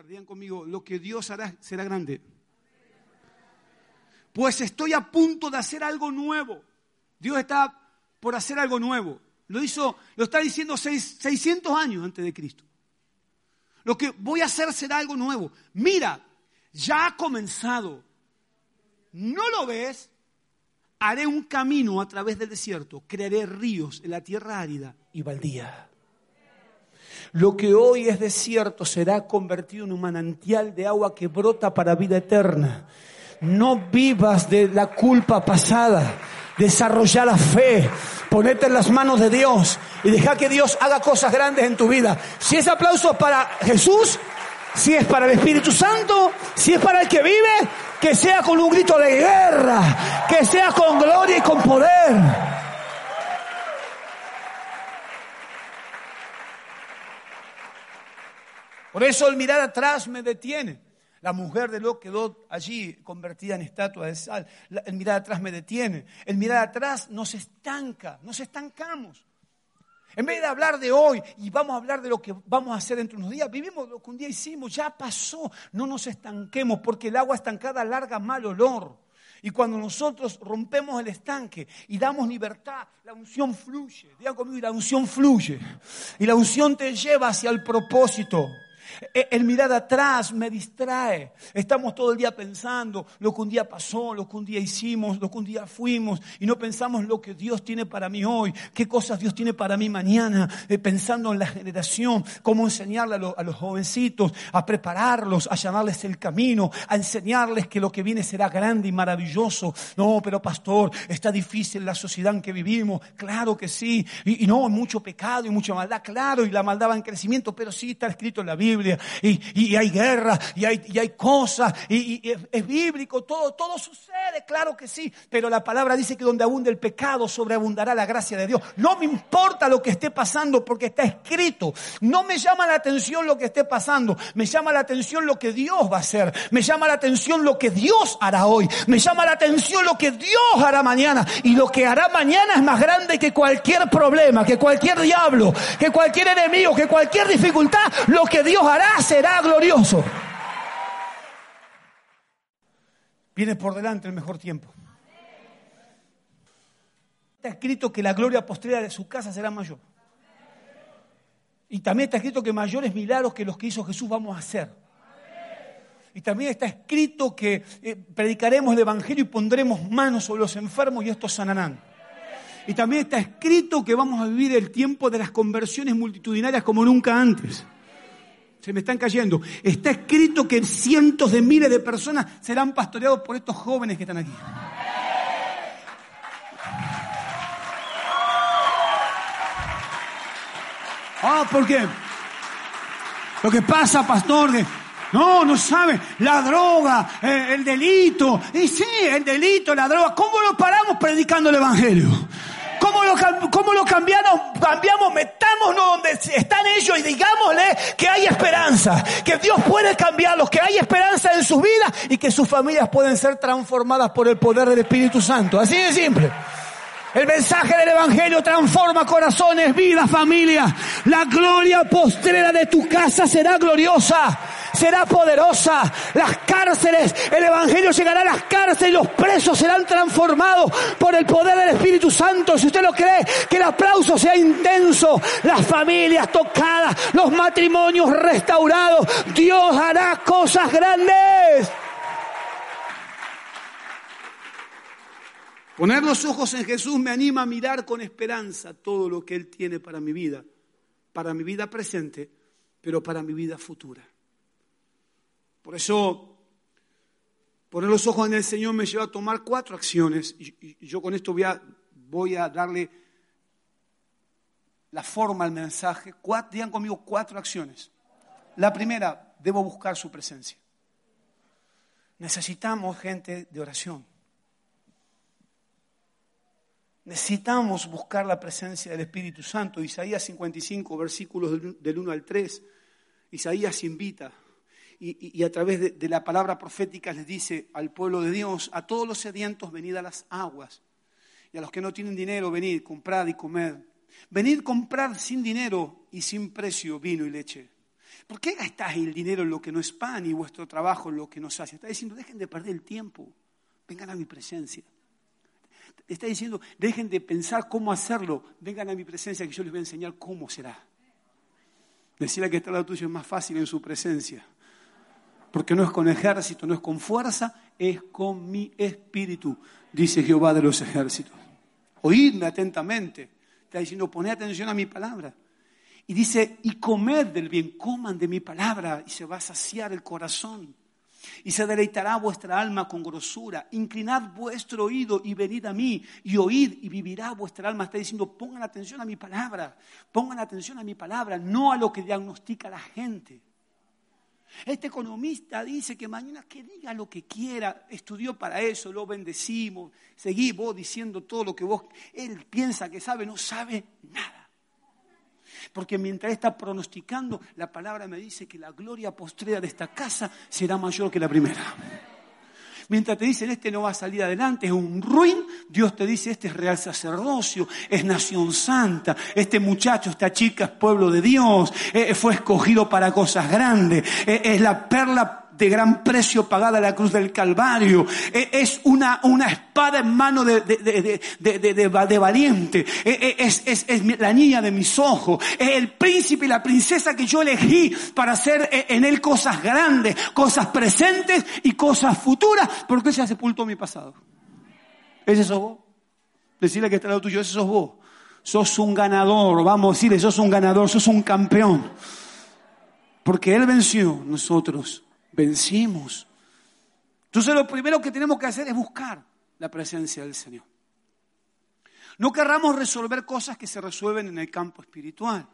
¿Qué voy a hacer? Digan conmigo, lo que Dios hará será grande. Pues estoy a punto de hacer algo nuevo. Dios está por hacer algo nuevo. Lo hizo, lo está diciendo 600 años antes de Cristo. Lo que voy a hacer será algo nuevo. Mira, ya ha comenzado. ¿No lo ves? Haré un camino a través del desierto, crearé ríos en la tierra árida y baldía. Lo que hoy es desierto será convertido en un manantial de agua que brota para vida eterna. No vivas de la culpa pasada. Desarrolla la fe. Ponete en las manos de Dios y deja que Dios haga cosas grandes en tu vida. Si es aplauso para Jesús, si es para el Espíritu Santo, si es para el que vive, que sea con un grito de guerra, que sea con gloria y con poder. Por eso el mirar atrás me detiene. La mujer de Lot quedó allí convertida en estatua de sal. El mirar atrás me detiene. El mirar atrás nos estanca, nos estancamos. En vez de hablar de hoy y vamos a hablar de lo que vamos a hacer dentro de unos días, vivimos lo que un día hicimos, ya pasó. No nos estanquemos porque el agua estancada larga mal olor. Y cuando nosotros rompemos el estanque y damos libertad, la unción fluye. Digan conmigo, y la unción fluye. Y la unción te lleva hacia el propósito. E, el mirar atrás me distrae. Estamos todo el día pensando lo que un día pasó, lo que un día hicimos, lo que un día fuimos y no pensamos lo que Dios tiene para mí hoy, qué cosas Dios tiene para mí mañana, eh, pensando en la generación, cómo enseñarle a, los jovencitos, a prepararlos, a llamarles el camino, a enseñarles que lo que viene será grande y maravilloso. No, pero pastor, está difícil la sociedad en que vivimos. Claro que sí. Y, y no, mucho pecado y mucha maldad, claro, y la maldad va en crecimiento, pero sí está escrito en la Biblia y, hay guerra y hay, y cosas y, es, bíblico, todo, todo sucede, claro que sí, pero la palabra dice que donde abunde el pecado sobreabundará la gracia de Dios. No me importa lo que esté pasando porque está escrito. No me llama la atención lo que esté pasando, me llama la atención lo que Dios va a hacer, me llama la atención lo que Dios hará hoy, me llama la atención lo que Dios hará mañana y lo que hará mañana es más grande que cualquier problema, que cualquier diablo, que cualquier enemigo, que cualquier dificultad, lo que Dios será glorioso. Viene por delante el mejor tiempo. Está escrito que la gloria postrera de su casa será mayor. Y también está escrito que mayores milagros que los que hizo Jesús vamos a hacer. Y también está escrito que eh, predicaremos el Evangelio y pondremos manos sobre los enfermos y estos sanarán. Y también está escrito que vamos a vivir el tiempo de las conversiones multitudinarias como nunca antes se me están cayendo. Está escrito que cientos de miles de personas serán pastoreados por estos jóvenes que están aquí. Ah, ¿por qué? Lo que pasa, pastor, no, no sabe, la droga, eh, el delito, y sí, el delito, la droga, ¿cómo lo paramos predicando el Evangelio? ¿Cómo lo, cómo lo cambiamos? Cambiamos, metámonos donde están ellos y digámosle que hay esperanza, que Dios puede cambiarlos, que hay esperanza en sus vidas y que sus familias pueden ser transformadas por el poder del Espíritu Santo. Así de simple. El mensaje del Evangelio transforma corazones, vidas, familias. La gloria postrera de tu casa será gloriosa, será poderosa. Las cárceles, el Evangelio llegará a las cárceles los presos serán transformados por el poder del Espíritu Santo. Si usted lo cree, que el aplauso sea intenso, las familias tocadas, los matrimonios restaurados. Dios hará cosas grandes. Poner los ojos en Jesús me anima a mirar con esperanza todo lo que Él tiene para mi vida, para mi vida presente, pero para mi vida futura. Por eso, poner los ojos en el Señor me lleva a tomar cuatro acciones y, yo con esto voy a, darle la forma al mensaje. digan conmigo cuatro acciones. La primera, debo buscar su presencia. Necesitamos gente de oración. Necesitamos buscar la presencia del Espíritu Santo. Isaías 55, versículos del 1 al 3. Isaías invita y, a través de, la palabra profética les dice al pueblo de Dios, a todos los sedientos, venid a las aguas. Y a los que no tienen dinero, venid, comprad y comed. Venid, comprar sin dinero y sin precio vino y leche. ¿Por qué gastáis el dinero en lo que no es pan y vuestro trabajo en lo que no se hace? Está diciendo, dejen de perder el tiempo, vengan a mi presencia. Está diciendo, dejen de pensar cómo hacerlo, vengan a mi presencia que yo les voy a enseñar cómo será. Decirle que está lado tuyo es más fácil en su presencia. Porque no es con ejército, no es con fuerza, es con mi espíritu, dice Jehová de los ejércitos. Oídme atentamente. Está diciendo, poned atención a mi palabra. Y dice, y comed del bien, coman de mi palabra y se va a saciar el corazón. Y se deleitará vuestra alma con grosura. Inclinad vuestro oído y venid a mí y oíd y vivirá vuestra alma. Está diciendo, pongan atención a mi palabra. Pongan atención a mi palabra, no a lo que diagnostica la gente. Este economista dice que mañana que diga lo que quiera, estudió para eso, lo bendecimos, seguí vos diciendo todo lo que vos, él piensa que sabe, no sabe nada. Porque mientras está pronosticando, la palabra me dice que la gloria postrera de esta casa será mayor que la primera. Mientras te dicen, este no va a salir adelante, es un ruin, Dios te dice, este es real sacerdocio, es nación santa, este muchacho, esta chica es pueblo de Dios, eh, fue escogido para cosas grandes, eh, es la perla de gran precio pagada la cruz del Calvario. E, es una, una espada en mano de, de, valiente. E, e, es, es, es, la niña de mis ojos. Es el príncipe y la princesa que yo elegí para hacer en él cosas grandes, cosas presentes y cosas futuras, porque se ha sepultó mi pasado. ¿Ese sos vos? Decirle que está al lado tuyo, ese sos vos. Sos un ganador, vamos a decirle, sos un ganador, sos un campeón. Porque Él venció, nosotros vencimos. Entonces lo primero que tenemos que hacer es buscar la presencia del Señor. No querramos resolver cosas que se resuelven en el campo espiritual.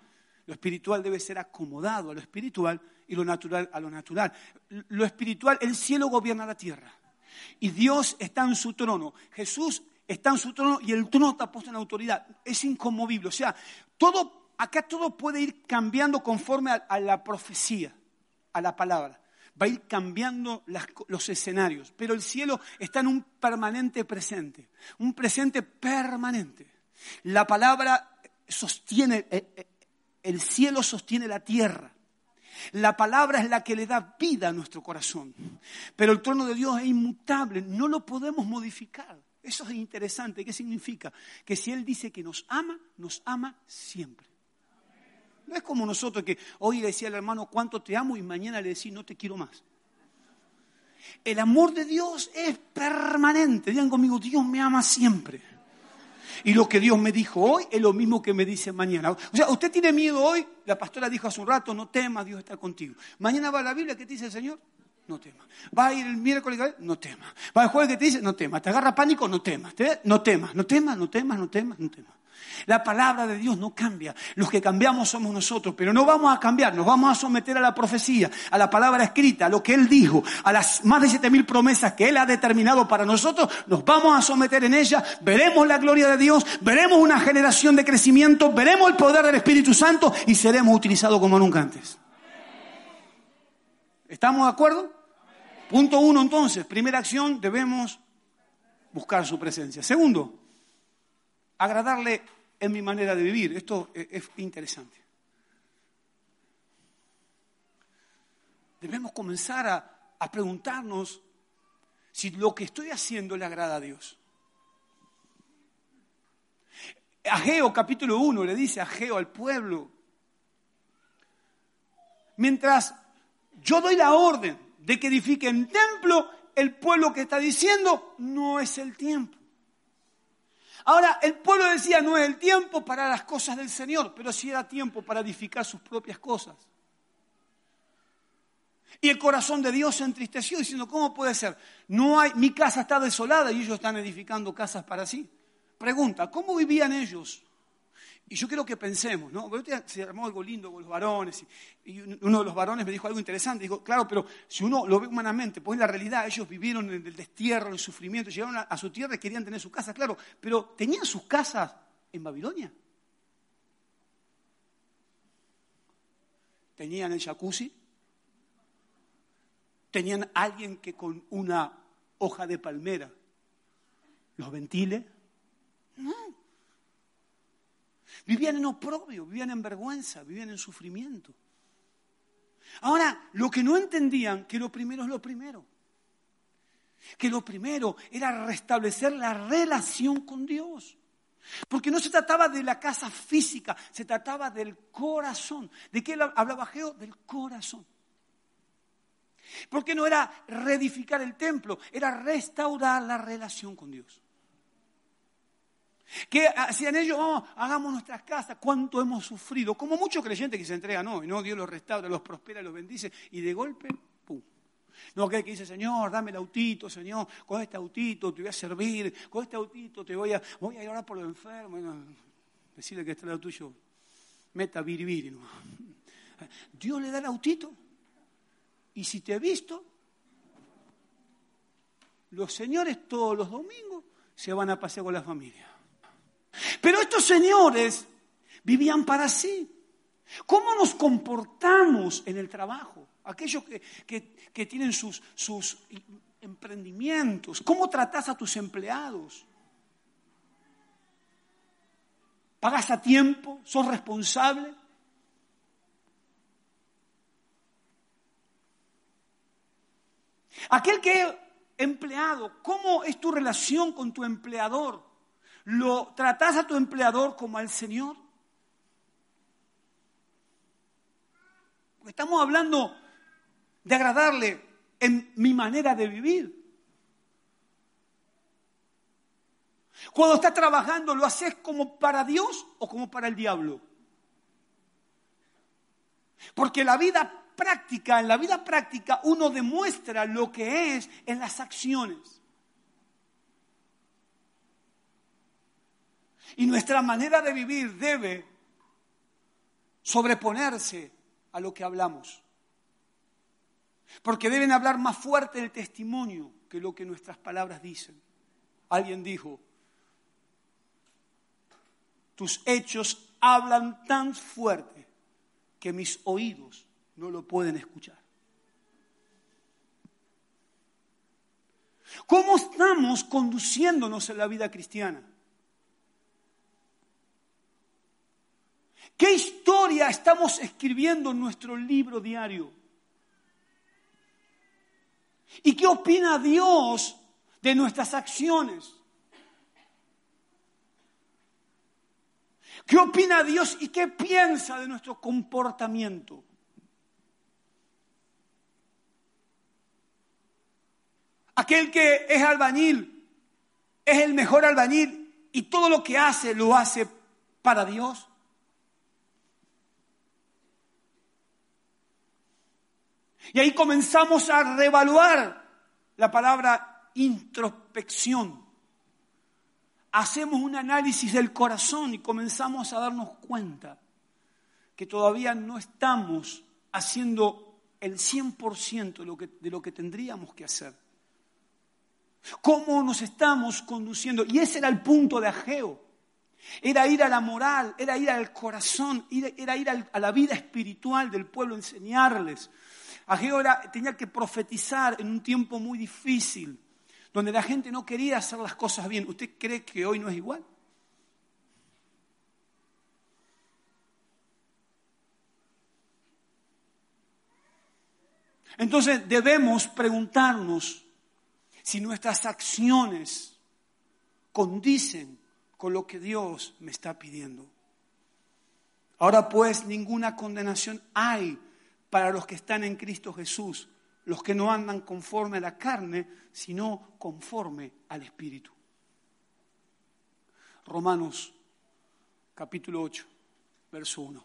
Lo espiritual debe ser acomodado a lo espiritual y lo natural a lo natural. Lo espiritual, el cielo gobierna la tierra. Y Dios está en su trono. Jesús está en su trono y el trono está puesto en autoridad. Es inconmovible. O sea, todo, acá todo puede ir cambiando conforme a la profecía, a la palabra va a ir cambiando los escenarios, pero el cielo está en un permanente presente, un presente permanente. La palabra sostiene, eh, eh, el cielo sostiene la tierra. La palabra es la que le da vida a nuestro corazón. Pero el trono de Dios es inmutable, no lo podemos modificar. Eso es interesante. ¿Qué significa? Que si Él dice que nos ama, nos ama siempre. No es como nosotros que hoy le decía al hermano cuánto te amo y mañana le decía no te quiero más. El amor de Dios es permanente. Digan conmigo, Dios me ama siempre. Y lo que Dios me dijo hoy es lo mismo que me dice mañana. O sea, usted tiene miedo hoy, la pastora dijo hace un rato, no temas, Dios está contigo. Mañana va la Biblia, ¿qué te dice el Señor? No temas. Va a ir el miércoles, no temas. Va el jueves que te dice, no temas. Te agarra pánico, no temas. No temas, no temas, no temas, no temas, no temas. La palabra de Dios no cambia. Los que cambiamos somos nosotros, pero no vamos a cambiar, nos vamos a someter a la profecía, a la palabra escrita, a lo que Él dijo, a las más de siete mil promesas que Él ha determinado para nosotros, nos vamos a someter en ella, veremos la gloria de Dios, veremos una generación de crecimiento, veremos el poder del Espíritu Santo y seremos utilizados como nunca antes. ¿Estamos de acuerdo? Punto uno entonces, primera acción, debemos buscar su presencia. Segundo, agradarle en mi manera de vivir. Esto es interesante. Debemos comenzar a, preguntarnos si lo que estoy haciendo le agrada a Dios. Ageo capítulo 1 le dice a Ageo al pueblo, mientras yo doy la orden de que edifiquen templo, el pueblo que está diciendo no es el tiempo. Ahora, el pueblo decía, no es el tiempo para las cosas del Señor, pero sí era tiempo para edificar sus propias cosas. Y el corazón de Dios se entristeció diciendo, ¿cómo puede ser? No hay, mi casa está desolada y ellos están edificando casas para sí. Pregunta, ¿cómo vivían ellos? Y yo quiero que pensemos, ¿no? Se armó algo lindo con los varones y, uno de los varones me dijo algo interesante. Dijo, claro, pero si uno lo ve humanamente, pues en la realidad ellos vivieron en el destierro, en el sufrimiento, llegaron a, su tierra y querían tener su casa, claro, pero ¿tenían sus casas en Babilonia? ¿Tenían el jacuzzi? ¿Tenían alguien que con una hoja de palmera los ventile? No. Vivían en oprobio, vivían en vergüenza, vivían en sufrimiento. Ahora, lo que no entendían, que lo primero es lo primero. Que lo primero era restablecer la relación con Dios. Porque no se trataba de la casa física, se trataba del corazón. ¿De qué hablaba Geo? Del corazón. Porque no era reedificar el templo, era restaurar la relación con Dios. ¿Qué hacían ellos? Oh, hagamos nuestras casas, cuánto hemos sufrido. Como muchos creyentes que se entregan hoy, ¿no? Dios los restaura, los prospera, los bendice, y de golpe, ¡pum! No aquel que dice, Señor, dame el autito, Señor, con este autito te voy a servir, con este autito te voy a, voy a orar por los enfermos. decirle que este es el tuyo, meta biribiri. ¿no? Dios le da el autito, y si te he visto, los señores todos los domingos se van a pasear con la familia. Pero estos señores vivían para sí. ¿Cómo nos comportamos en el trabajo? Aquellos que, tienen sus, sus emprendimientos. ¿Cómo tratas a tus empleados? ¿Pagas a tiempo? ¿Sos responsable? Aquel que empleado, ¿cómo es tu relación con tu empleador? ¿Lo tratás a tu empleador como al Señor? estamos hablando de agradarle en mi manera de vivir. Cuando estás trabajando, ¿lo haces como para Dios o como para el diablo? Porque la vida práctica, en la vida práctica, uno demuestra lo que es en las acciones. Y nuestra manera de vivir debe sobreponerse a lo que hablamos. Porque deben hablar más fuerte el testimonio que lo que nuestras palabras dicen. Alguien dijo, tus hechos hablan tan fuerte que mis oídos no lo pueden escuchar. ¿Cómo estamos conduciéndonos en la vida cristiana? ¿Qué historia estamos escribiendo en nuestro libro diario? ¿Y qué opina Dios de nuestras acciones? ¿Qué opina Dios y qué piensa de nuestro comportamiento? Aquel que es albañil es el mejor albañil y todo lo que hace lo hace para Dios. Y ahí comenzamos a reevaluar la palabra introspección. Hacemos un análisis del corazón y comenzamos a darnos cuenta que todavía no estamos haciendo el 100% de lo, que, de lo que tendríamos que hacer. ¿Cómo nos estamos conduciendo? Y ese era el punto de Ageo. Era ir a la moral, era ir al corazón, era ir a la vida espiritual del pueblo, enseñarles. Ageo tenía que profetizar en un tiempo muy difícil, donde la gente no quería hacer las cosas bien. ¿Usted cree que hoy no es igual? Entonces debemos preguntarnos si nuestras acciones condicen con lo que Dios me está pidiendo. Ahora pues ninguna condenación hay para los que están en Cristo Jesús, los que no andan conforme a la carne, sino conforme al Espíritu. Romanos capítulo 8, verso 1.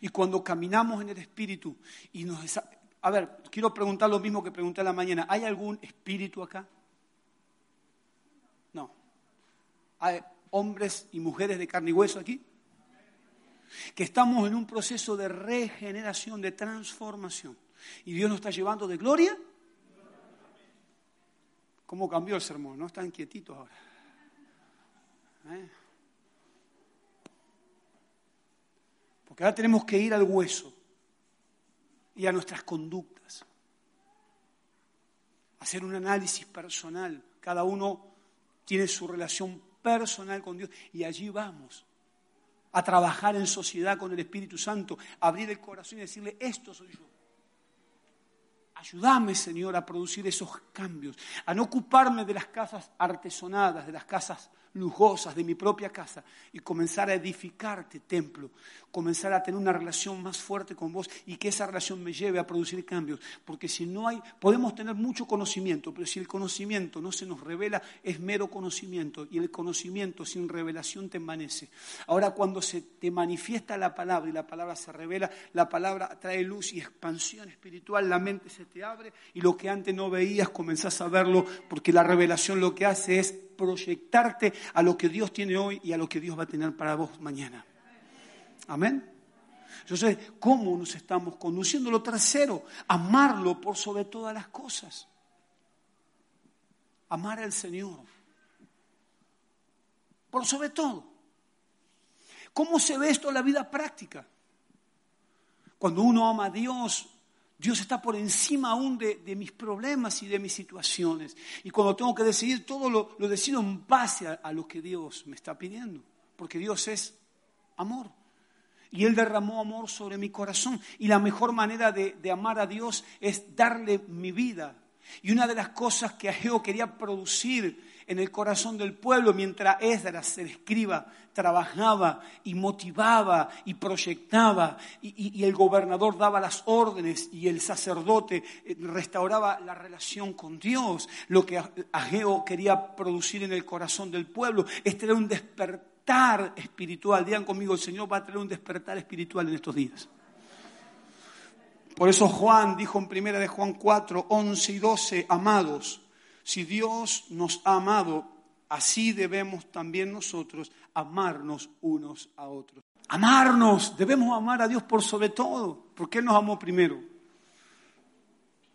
Y cuando caminamos en el Espíritu y nos... A ver, quiero preguntar lo mismo que pregunté a la mañana. ¿Hay algún espíritu acá? No. hombres y mujeres de carne y hueso aquí? Que estamos en un proceso de regeneración, de transformación. Y Dios nos está llevando de gloria. ¿Cómo cambió el sermón? ¿No? Están quietitos ahora. ¿Eh? Porque ahora tenemos que ir al hueso y a nuestras conductas. Hacer un análisis personal. Cada uno tiene su relación personal con Dios y allí vamos a trabajar en sociedad con el Espíritu Santo, abrir el corazón y decirle, esto soy yo. Ayúdame, Señor, a producir esos cambios, a no ocuparme de las casas artesonadas, de las casas lujosas de mi propia casa y comenzar a edificarte templo, comenzar a tener una relación más fuerte con vos y que esa relación me lleve a producir cambios. Porque si no hay, podemos tener mucho conocimiento, pero si el conocimiento no se nos revela, es mero conocimiento y el conocimiento sin revelación te envanece. Ahora cuando se te manifiesta la palabra y la palabra se revela, la palabra trae luz y expansión espiritual, la mente se te abre y lo que antes no veías comenzás a verlo porque la revelación lo que hace es proyectarte a lo que Dios tiene hoy y a lo que Dios va a tener para vos mañana. Amén. Entonces, ¿cómo nos estamos conduciendo? Lo tercero, amarlo por sobre todas las cosas. Amar al Señor. Por sobre todo. ¿Cómo se ve esto en la vida práctica? Cuando uno ama a Dios, Dios está por encima aún de, mis problemas y de mis situaciones. Y cuando tengo que decidir, todo lo, decido en base a, lo que Dios me está pidiendo. Porque Dios es amor. Y Él derramó amor sobre mi corazón. Y la mejor manera de, de amar a Dios es darle mi vida. Y una de las cosas que Ageo quería producir en el corazón del pueblo mientras Esdras, el escriba, trabajaba y motivaba y proyectaba y, el gobernador daba las órdenes y el sacerdote eh, restauraba la relación con Dios. Lo que Ageo quería producir en el corazón del pueblo es tener un despertar espiritual. Digan conmigo, el Señor va a tener un despertar espiritual en estos días. Por eso Juan dijo en primera de Juan 4, 11 y 12, amados, si Dios nos ha amado, así debemos también nosotros amarnos unos a otros. Amarnos, debemos amar a Dios por sobre todo, porque Él nos amó primero.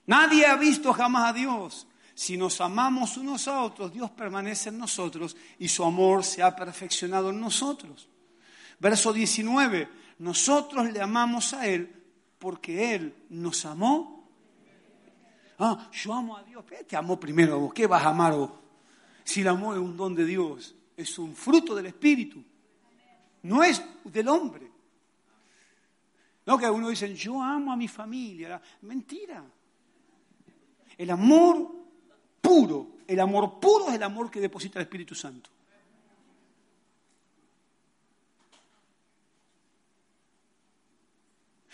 Nadie ha visto jamás a Dios. Si nos amamos unos a otros, Dios permanece en nosotros y su amor se ha perfeccionado en nosotros. Verso 19, nosotros le amamos a Él porque Él nos amó ah, yo amo a Dios, pero te amó primero vos, ¿qué vas a amar vos? Si el amor es un don de Dios, es un fruto del Espíritu, no es del hombre. No que uno dice, yo amo a mi familia. Mentira. El amor puro, el amor puro es el amor que deposita el Espíritu Santo.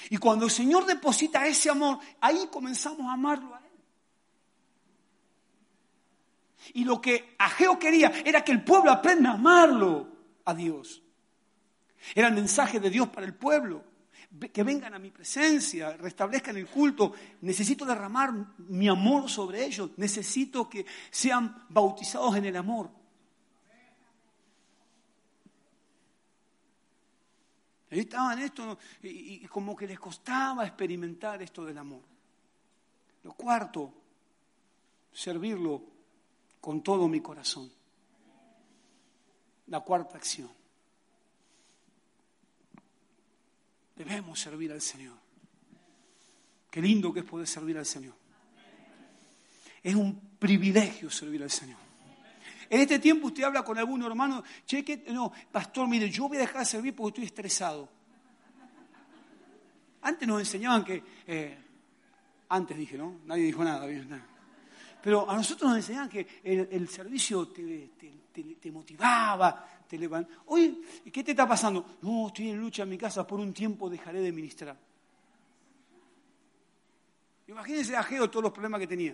Y cuando el Señor deposita ese amor, ahí comenzamos a amarlo Él. Y lo que Ageo quería era que el pueblo aprenda a amarlo a Dios. Era el mensaje de Dios para el pueblo. Que vengan a mi presencia, restablezcan el culto. Necesito derramar mi amor sobre ellos. Necesito que sean bautizados en el amor. estaban esto y, y como que les costaba experimentar esto del amor. Lo cuarto, servirlo con todo mi corazón. La cuarta acción. Debemos servir al Señor. Qué lindo que es poder servir al Señor. Es un privilegio servir al Señor. En este tiempo usted habla con algún hermano, cheque, no, pastor, mire, yo voy a dejar de servir porque estoy estresado. Antes nos enseñaban que, eh, antes dije, ¿no? Nadie dijo nada, bien, nada. Pero a nosotros nos enseñaban que el, servicio te, motivaba, te levantaba. Hoy, ¿qué te está pasando? No, estoy en lucha en mi casa, por un tiempo dejaré de ministrar. Imagínense a Geo todos los problemas que tenía.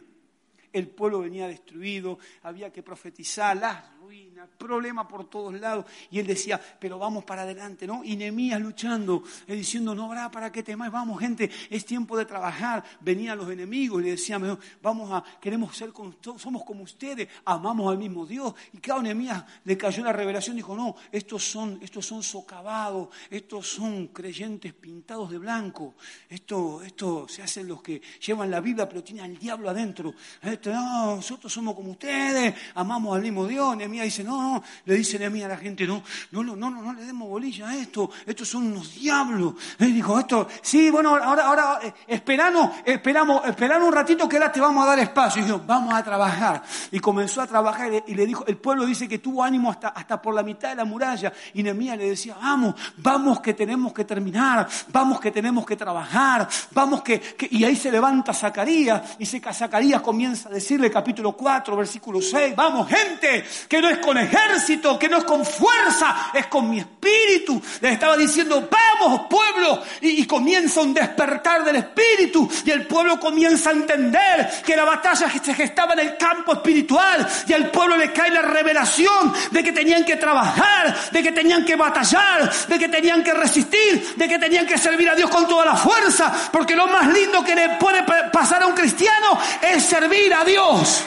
El pueblo venía destruido, había que profetizar, las ruina, problema por todos lados. Y él decía, pero vamos para adelante, ¿no? Y Nehemías luchando, él diciendo, no habrá para qué temáis, vamos gente, es tiempo de trabajar. Venían los enemigos y le decían, vamos a, queremos ser como, somos como ustedes, amamos al mismo Dios. Y cada Nehemías le cayó la revelación, dijo, no, estos son, estos son socavados, estos son creyentes pintados de blanco, esto, esto se hacen los que llevan la Biblia pero tienen al diablo adentro. Este, no, nosotros somos como ustedes, amamos al mismo Dios. Nehemías dice, no, no, le dice Nehemías a la gente, no, no, no, no, no le demos bolilla a esto, estos son unos diablos. Él dijo, esto, sí, bueno, ahora, ahora, eh, esperamos, esperamos, esperamos un ratito que ahora te vamos a dar espacio. Y dijo, vamos a trabajar. Y comenzó a trabajar y le, dijo, el pueblo dice que tuvo ánimo hasta, hasta por la mitad de la muralla. Y Nehemías le decía, vamos, vamos que tenemos que terminar, vamos que tenemos que trabajar, vamos que, y ahí se levanta Zacarías y Zacarías comienza a decirle capítulo 4, versículo 6, vamos gente, que no es con ejército, que no es con fuerza, es con mi espíritu. Les estaba diciendo, vamos pueblo, y, comienza un despertar del espíritu y el pueblo comienza a entender que la batalla se gestaba en el campo espiritual y al pueblo le cae la revelación de que tenían que trabajar, de que tenían que batallar, de que tenían que resistir, de que tenían que servir a Dios con toda la fuerza, porque lo más lindo que le puede pasar a un cristiano es servir a Dios.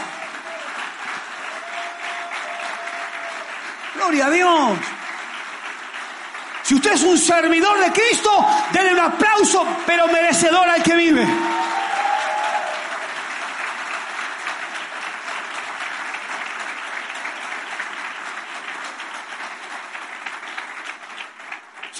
Gloria a Dios. Si usted es un servidor de Cristo, denle un aplauso, pero merecedor al que vive.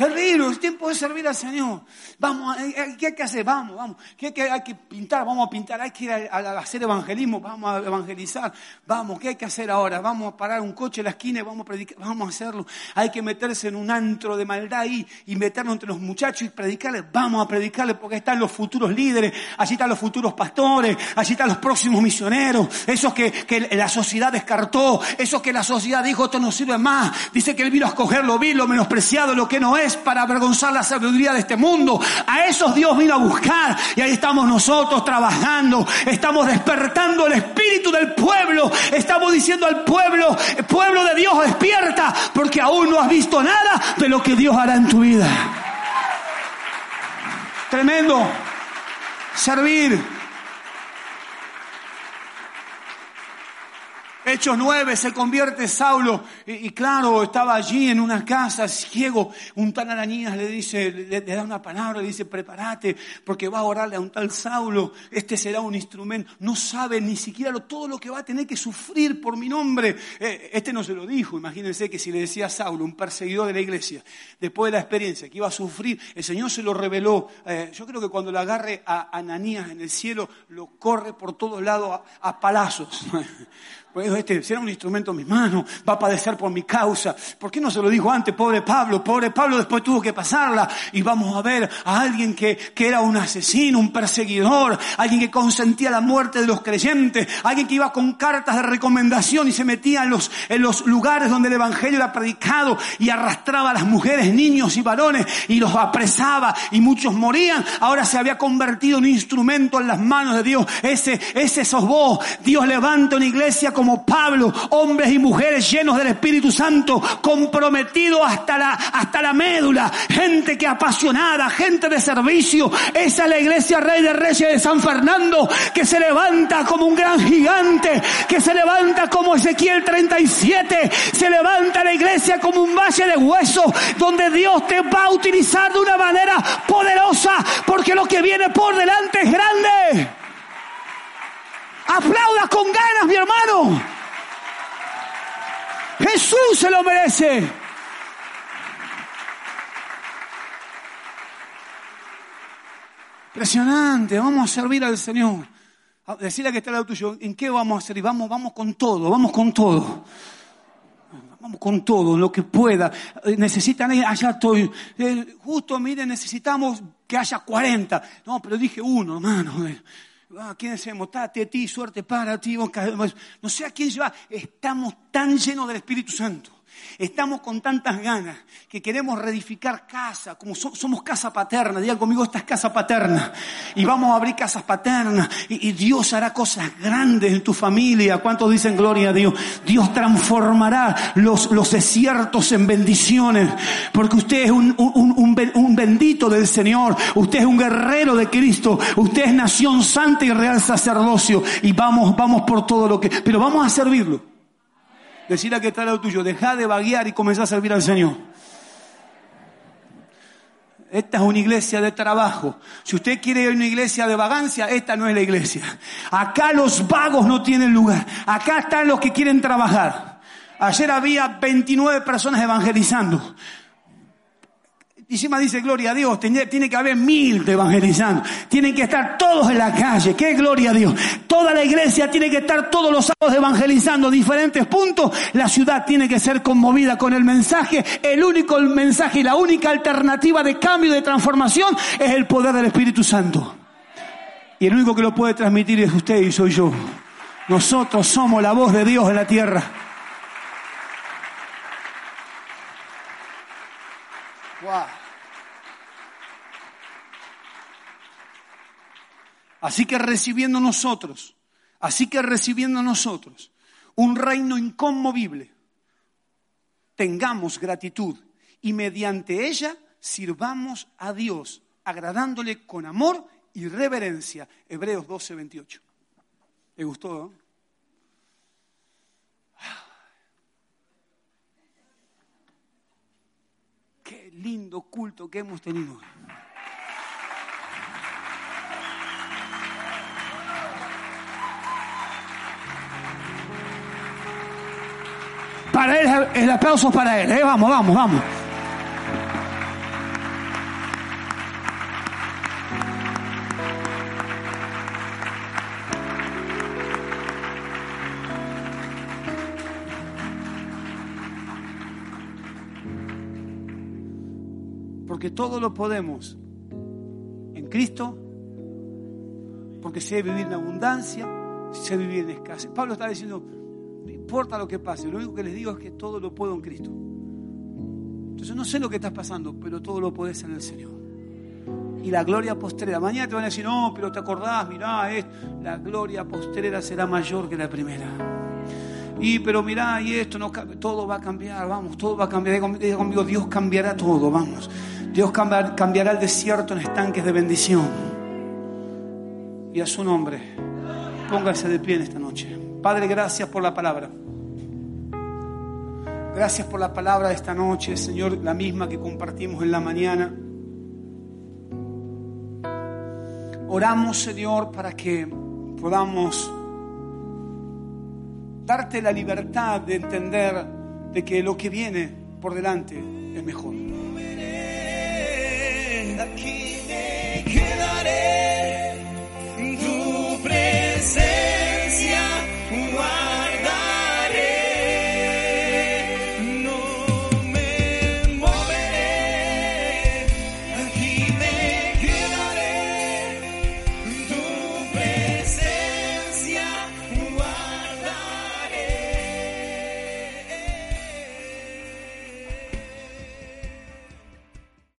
Servir, es tiempo de servir al Señor. Vamos, ¿qué hay que hacer? Vamos, vamos. ¿Qué hay que, hay que pintar? Vamos a pintar. Hay que ir a, hacer evangelismo. Vamos a evangelizar. Vamos, ¿qué hay que hacer ahora? Vamos a parar un coche en la esquina y vamos a predicar. Vamos a hacerlo. Hay que meterse en un antro de maldad y meternos entre los muchachos y predicarles. Vamos a predicarles porque están los futuros líderes. Allí están los futuros pastores. Allí están los próximos misioneros. Esos que, que la sociedad descartó. Esos que la sociedad dijo, esto no sirve más. Dice que él vino a escoger lo vil, lo menospreciado, lo que no es para avergonzar la sabiduría de este mundo. A esos Dios vino a buscar y ahí estamos nosotros trabajando. Estamos despertando el espíritu del pueblo. Estamos diciendo al pueblo, pueblo de Dios, despierta porque aún no has visto nada de lo que Dios hará en tu vida. Tremendo. Servir Hechos 9 se convierte Saulo y, claro, estaba allí en una casa ciego. Un tal Ananías le dice, le, da una palabra, le dice, prepárate porque va a orarle a un tal Saulo. Este será un instrumento. No sabe ni siquiera todo lo que va a tener que sufrir por mi nombre. Eh, este no se lo dijo. Imagínense que si le decía a Saulo, un perseguidor de la iglesia, después de la experiencia que iba a sufrir, el Señor se lo reveló. Eh, yo creo que cuando le agarre a Ananías en el cielo, lo corre por todos lados a palazos. Este será un instrumento en mis manos, va a padecer por mi causa. ¿Por qué no se lo dijo antes, pobre Pablo? Pobre Pablo después tuvo que pasarla y vamos a ver a alguien que, que era un asesino, un perseguidor, alguien que consentía la muerte de los creyentes, alguien que iba con cartas de recomendación y se metía en los, en los lugares donde el Evangelio era predicado y arrastraba a las mujeres, niños y varones y los apresaba y muchos morían. Ahora se había convertido en un instrumento en las manos de Dios. Ese, ese sos vos. Dios levanta una iglesia como Pablo, hombres y mujeres llenos del Espíritu Santo, comprometidos hasta la, hasta la médula, gente que apasionada, gente de servicio. Esa es la iglesia Rey de Reyes de San Fernando, que se levanta como un gran gigante, que se levanta como Ezequiel 37, se levanta la iglesia como un valle de huesos, donde Dios te va a utilizar de una manera poderosa, porque lo que viene por delante es grande. Aplauda con ganas, mi hermano. Jesús se lo merece. Impresionante, vamos a servir al Señor. Decirle que está al lado tuyo, ¿en qué vamos a servir? Vamos, vamos con todo, vamos con todo. Vamos con todo, lo que pueda. Necesitan, allá estoy. Eh, justo, miren, necesitamos que haya 40. No, pero dije uno, hermano. Ah, ¿Quién se motate ti, suerte para ti, no sé a quién lleva. Estamos tan llenos del Espíritu Santo Estamos con tantas ganas que queremos reedificar casa, como somos casa paterna. Digan conmigo, esta es casa paterna. Y vamos a abrir casas paternas. Y, Dios hará cosas grandes en tu familia. ¿Cuántos dicen gloria a Dios? Dios transformará los, los desiertos en bendiciones. Porque usted es un, un bendito del Señor. Usted es un guerrero de Cristo. Usted es nación santa y real sacerdocio. Y vamos, vamos por todo lo que... Pero vamos a servirlo. Decir a que está lo tuyo, deja de vaguear y comenzar a servir al Señor. Esta es una iglesia de trabajo. Si usted quiere ir a una iglesia de vagancia, esta no es la iglesia. Acá los vagos no tienen lugar. Acá están los que quieren trabajar. Ayer había 29 personas evangelizando. Y encima dice, gloria a Dios, tiene, que haber mil evangelizando. Tienen que estar todos en la calle. ¡Qué gloria a Dios! Toda la iglesia tiene que estar todos los sábados evangelizando diferentes puntos. La ciudad tiene que ser conmovida con el mensaje. El único mensaje y la única alternativa de cambio y de transformación es el poder del Espíritu Santo. Y el único que lo puede transmitir es usted y soy yo. Nosotros somos la voz de Dios en la tierra. Wow. Así que recibiendo nosotros, así que recibiendo nosotros un reino inconmovible, tengamos gratitud y mediante ella sirvamos a Dios, agradándole con amor y reverencia. Hebreos 12, 28. ¿Le gustó? Qué lindo culto que hemos tenido. Para él, el aplauso para él. ¿eh? Vamos, vamos, vamos. Porque todo lo podemos en Cristo, porque sé vivir en abundancia, sé vivir en escasez. Pablo está diciendo, importa lo que pase, lo único que les digo es que todo lo puedo en Cristo. Entonces no sé lo que estás pasando, pero todo lo puedes en el Señor. Y la gloria postrera, mañana te van a decir, no, pero te acordás, mirá, es, la gloria postrera será mayor que la primera. Y pero mirá, y esto no todo va a cambiar, vamos, todo va a cambiar. Diga conmigo, Dios cambiará todo, vamos. Dios cambiará el desierto en estanques de bendición. Y a su nombre, póngase de pie en esta noche. Padre, gracias por la palabra. Gracias por la palabra de esta noche, Señor, la misma que compartimos en la mañana. Oramos, Señor, para que podamos darte la libertad de entender de que lo que viene por delante es mejor. Aquí me quedaré tu presencia.